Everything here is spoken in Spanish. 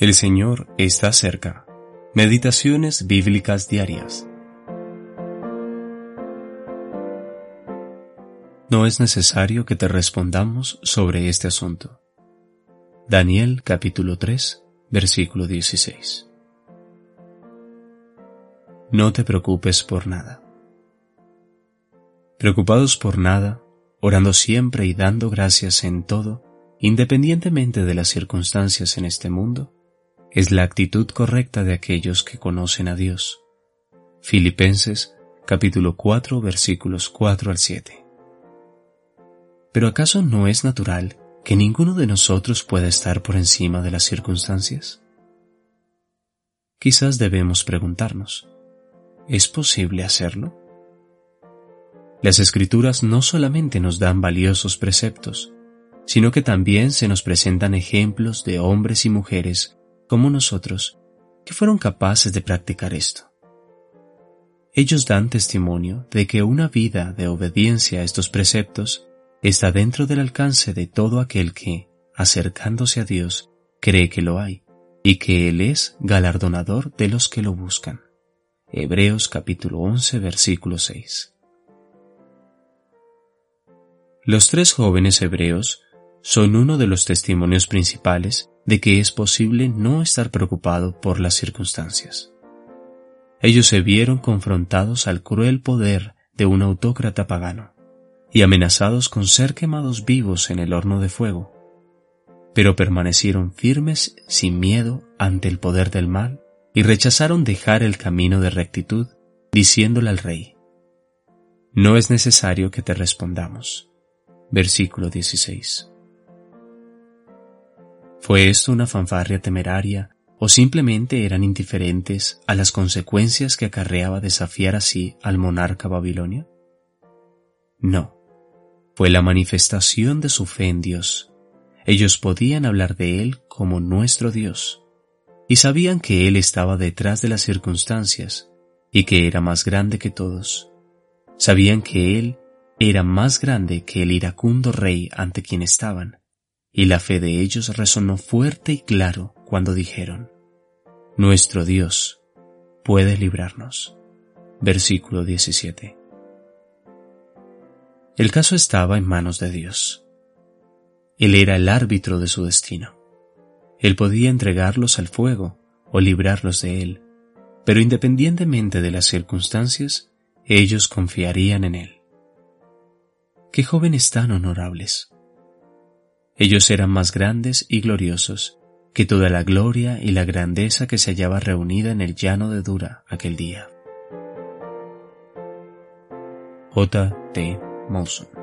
El Señor está cerca. Meditaciones bíblicas diarias. No es necesario que te respondamos sobre este asunto. Daniel capítulo 3, versículo 16. No te preocupes por nada. Preocupados por nada, orando siempre y dando gracias en todo, independientemente de las circunstancias en este mundo, es la actitud correcta de aquellos que conocen a Dios. Filipenses capítulo 4 versículos 4 al 7. Pero ¿acaso no es natural que ninguno de nosotros pueda estar por encima de las circunstancias? Quizás debemos preguntarnos, ¿es posible hacerlo? Las escrituras no solamente nos dan valiosos preceptos, sino que también se nos presentan ejemplos de hombres y mujeres como nosotros que fueron capaces de practicar esto. Ellos dan testimonio de que una vida de obediencia a estos preceptos está dentro del alcance de todo aquel que, acercándose a Dios, cree que lo hay y que Él es galardonador de los que lo buscan. Hebreos capítulo 11 versículo 6. Los tres jóvenes hebreos son uno de los testimonios principales de que es posible no estar preocupado por las circunstancias. Ellos se vieron confrontados al cruel poder de un autócrata pagano y amenazados con ser quemados vivos en el horno de fuego, pero permanecieron firmes sin miedo ante el poder del mal y rechazaron dejar el camino de rectitud, diciéndole al rey, No es necesario que te respondamos. Versículo 16. ¿Fue esto una fanfarria temeraria o simplemente eran indiferentes a las consecuencias que acarreaba desafiar así al monarca babilonio? No, fue la manifestación de su fe en Dios. Ellos podían hablar de Él como nuestro Dios, y sabían que Él estaba detrás de las circunstancias y que era más grande que todos. Sabían que Él era más grande que el iracundo rey ante quien estaban, y la fe de ellos resonó fuerte y claro cuando dijeron, Nuestro Dios puede librarnos. Versículo 17. El caso estaba en manos de Dios. Él era el árbitro de su destino. Él podía entregarlos al fuego o librarlos de él, pero independientemente de las circunstancias, ellos confiarían en él. Qué jóvenes tan honorables. Ellos eran más grandes y gloriosos que toda la gloria y la grandeza que se hallaba reunida en el llano de Dura aquel día. J. T. Molson